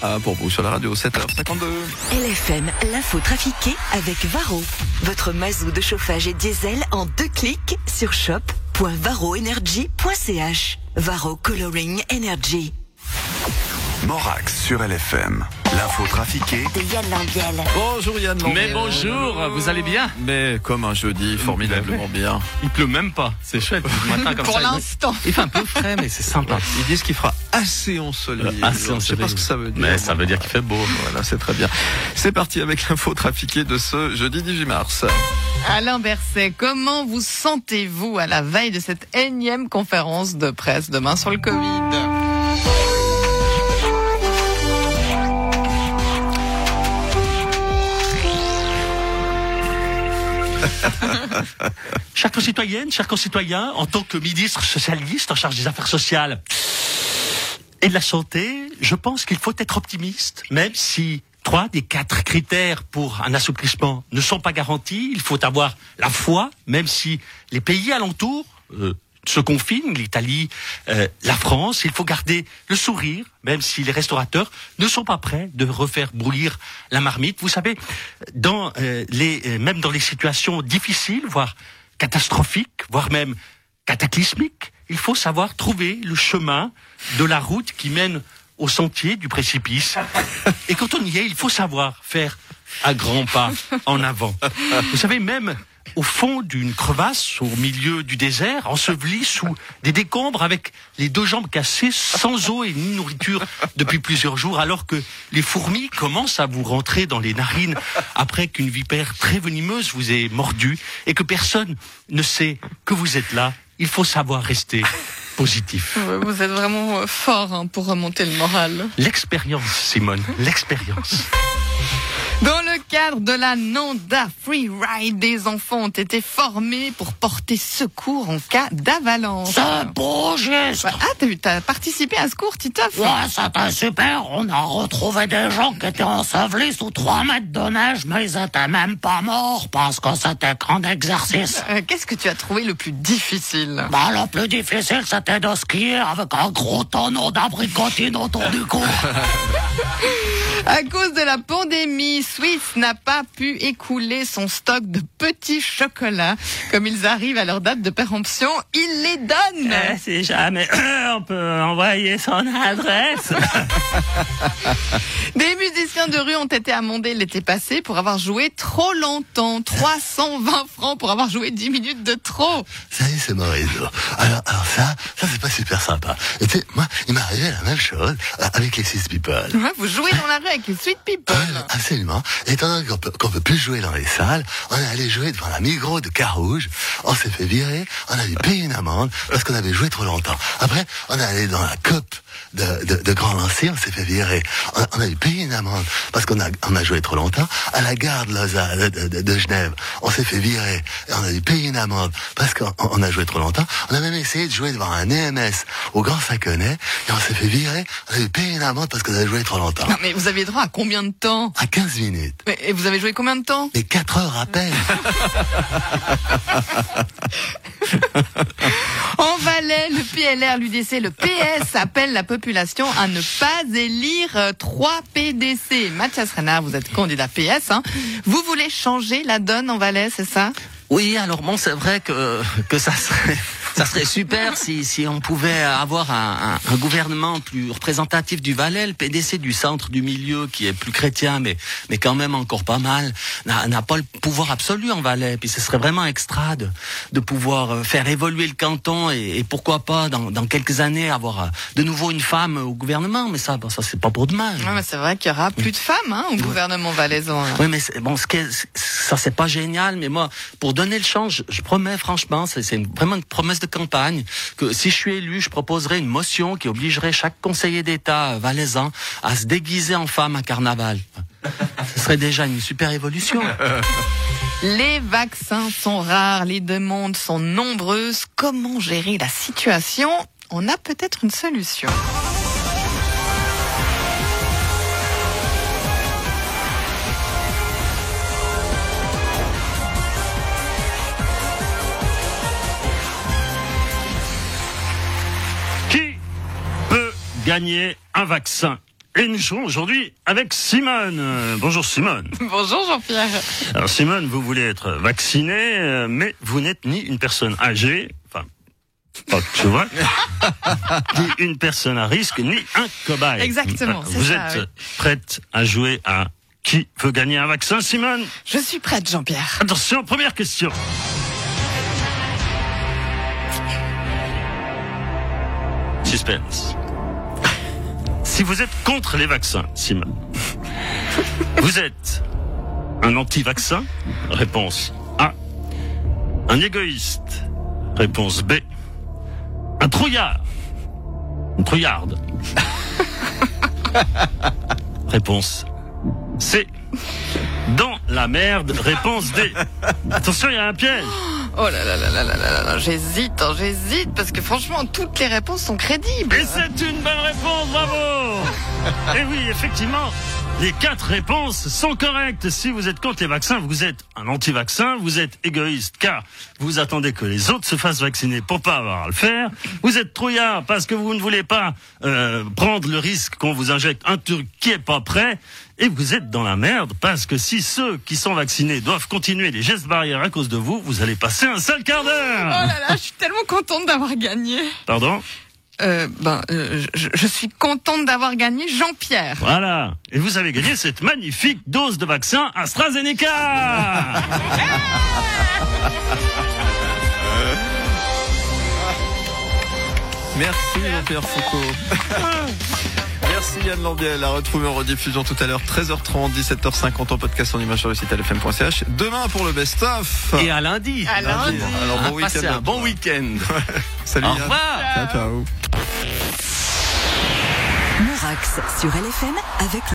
Ah, pour vous sur la radio, 7h52. LFM, l'info trafiquée avec Varro. Votre mazou de chauffage et diesel en deux clics sur shop.varroenergy.ch. Varro Coloring Energy. Morax sur LFM. L'info trafiquée De Yann Lambiel. Bonjour Yann. Mais Lambiel. bonjour, vous allez bien? Mais comme un jeudi, formidablement bien. Il pleut même pas, c'est chouette. Le matin comme Pour l'instant. Il fait un peu frais, mais c'est sympa. Ils disent qu'il fera assez ensoleillé. Euh, assez Je sais pas ensoleillé. ce que ça veut dire. Mais ça veut dire qu'il fait beau. Voilà, c'est très bien. C'est parti avec l'info trafiquée de ce jeudi 18 mars. Alain Berset, comment vous sentez-vous à la veille de cette énième conférence de presse demain sur le Covid? Chers concitoyennes, chers concitoyens, en tant que ministre socialiste en charge des affaires sociales et de la santé, je pense qu'il faut être optimiste, même si trois des quatre critères pour un assouplissement ne sont pas garantis. Il faut avoir la foi, même si les pays alentours euh, se confinent, l'Italie, euh, la France. Il faut garder le sourire, même si les restaurateurs ne sont pas prêts de refaire bouillir la marmite. Vous savez, dans euh, les, même dans les situations difficiles, voire catastrophiques, voire même cataclysmiques, il faut savoir trouver le chemin de la route qui mène au sentier du précipice. Et quand on y est, il faut savoir faire un grand pas en avant. Vous savez, même au fond d'une crevasse, au milieu du désert, enseveli sous des décombres avec les deux jambes cassées, sans eau et ni nourriture depuis plusieurs jours, alors que les fourmis commencent à vous rentrer dans les narines après qu'une vipère très venimeuse vous ait mordu et que personne ne sait que vous êtes là, il faut savoir rester positif. Vous êtes vraiment euh, fort hein, pour remonter le moral. L'expérience, Simone, l'expérience. Dans le cadre de la Nanda Free Ride, des enfants ont été formés pour porter secours en cas d'avalanche. C'est beau geste. Ah, t'as participé à ce cours, Titoff? Ouais, c'était super. On a retrouvé des gens qui étaient ensevelis sous 3 mètres de neige, mais ils étaient même pas morts parce que c'était qu'un exercice. Euh, Qu'est-ce que tu as trouvé le plus difficile? Bah, le plus difficile, c'était de skier avec un gros tonneau d'abricotine autour du cou. À cause de la pandémie, Swiss n'a pas pu écouler son stock de petits chocolats. Comme ils arrivent à leur date de péremption, il les donne. Eh, si jamais on peut envoyer son adresse. Des musiciens de rue ont été amendés l'été passé pour avoir joué trop longtemps. 320 francs pour avoir joué 10 minutes de trop. Salut, c'est Maurice. Alors, alors ça, ça c'est pas super sympa. Et tu sais, moi, il m'est arrivé la même chose euh, avec les Six People. Ouais, Vous jouez dans la rue avec les Sweet People. Ouais, absolument. Étant donné qu'on peut, qu'on peut plus jouer dans les salles, on est allé jouer devant la Migros de Carouge. On s'est fait virer, on a dû payer une amende parce qu'on avait joué trop longtemps. Après, on est allé dans la COP de, de, de Grand Lancy, on s'est fait virer. On, on a dû payer une amende parce qu'on a, on a joué trop longtemps. À la gare de, Lausanne, de, de- de Genève, on s'est fait virer et on a dû payer une amende parce qu'on on a joué trop longtemps. On a même essayé de jouer devant un EMS au Grand Saconnet et on s'est fait virer. On a dû payer une amende parce qu'on a joué trop longtemps. Non, mais vous aviez droit à combien de temps? À 15 minutes. Mais- Et vous avez joué combien de temps? Mais 4 heures à peine. En Valais, le PLR, l'UDC, le PS appellent la population à ne pas élire euh, 3 PDC. Mathias Renard, vous êtes candidat PS. Hein. Vous voulez changer la donne en Valais, c'est ça? Oui, alors bon, c'est vrai que que ça serait ça serait super si si on pouvait avoir un, un, un gouvernement plus représentatif du Valais, le PDC du centre du milieu qui est plus chrétien, mais mais quand même encore pas mal, n'a pas le pouvoir absolu en Valais. Puis ce serait vraiment extra de de pouvoir euh, faire évoluer le canton et, et pourquoi pas dans dans quelques années avoir euh, de nouveau une femme au gouvernement. Mais ça, bon, ça c'est pas pour demain. Ouais, mais C'est vrai qu'il y aura plus de femmes hein, au gouvernement valaisan. hein. Oui, mais bon, ce qui est- ça c'est pas génial, mais moi, pour donner le change, je promets franchement, c'est vraiment une promesse de campagne que si je suis élu, je proposerai une motion qui obligerait chaque conseiller d'État valaisan à se déguiser en femme à carnaval. Ce serait déjà une super évolution. Les vaccins sont rares, les demandes sont nombreuses. Comment gérer la situation? On a peut-être une solution. Gagner un vaccin Et nous jouons aujourd'hui avec Simone. Euh, bonjour Simone. Bonjour Jean-Pierre. Alors Simone, vous voulez être vaccinée, euh, mais vous n'êtes ni une personne âgée, enfin, pas je vois, ni une personne à risque, ni un cobaye. Exactement, c'est Vous ça, êtes oui. prête à jouer à qui veut gagner un vaccin, Simone Je suis prête Jean-Pierre. Attention, première question. Suspense. Si vous êtes contre les vaccins, Simone, vous êtes un anti-vaccin Réponse A. Un égoïste Réponse B. Un trouillard Une trouillarde Réponse C. Dans la merde, réponse D. Attention, il y a un piège. Oh là là là là là là là, j'hésite, hein, j'hésite, parce que franchement, toutes les réponses sont crédibles. Et c'est une bonne réponse, bravo Et oui, effectivement, les quatre réponses sont correctes. Si vous êtes contre les vaccins, vous êtes un anti-vaccin, vous êtes égoïste car vous attendez que les autres se fassent vacciner pour pas avoir à le faire. Vous êtes trouillard parce que vous ne voulez pas euh, prendre le risque qu'on vous injecte un truc qui est pas prêt. Et vous êtes dans la merde parce que si ceux qui sont vaccinés doivent continuer les gestes barrières à cause de vous, vous allez passer un sale quart Oh d'heure. là là, je suis tellement contente d'avoir gagné. Pardon? Euh, ben, euh, je, je suis contente d'avoir gagné Jean-Pierre. Voilà. Et vous avez gagné cette magnifique dose de vaccin AstraZeneca. Merci Jean-Pierre Foucault. Merci Yann Lambiel, à retrouver en rediffusion tout à l'heure 13h30, 17h50 en podcast en image sur le site lfm.ch. Demain pour le best-of. Et à lundi. À lundi. Alors bon Passez week-end. un bon week-end. Salut Au Yann. revoir. Ciao, ciao. Morax sur LFM avec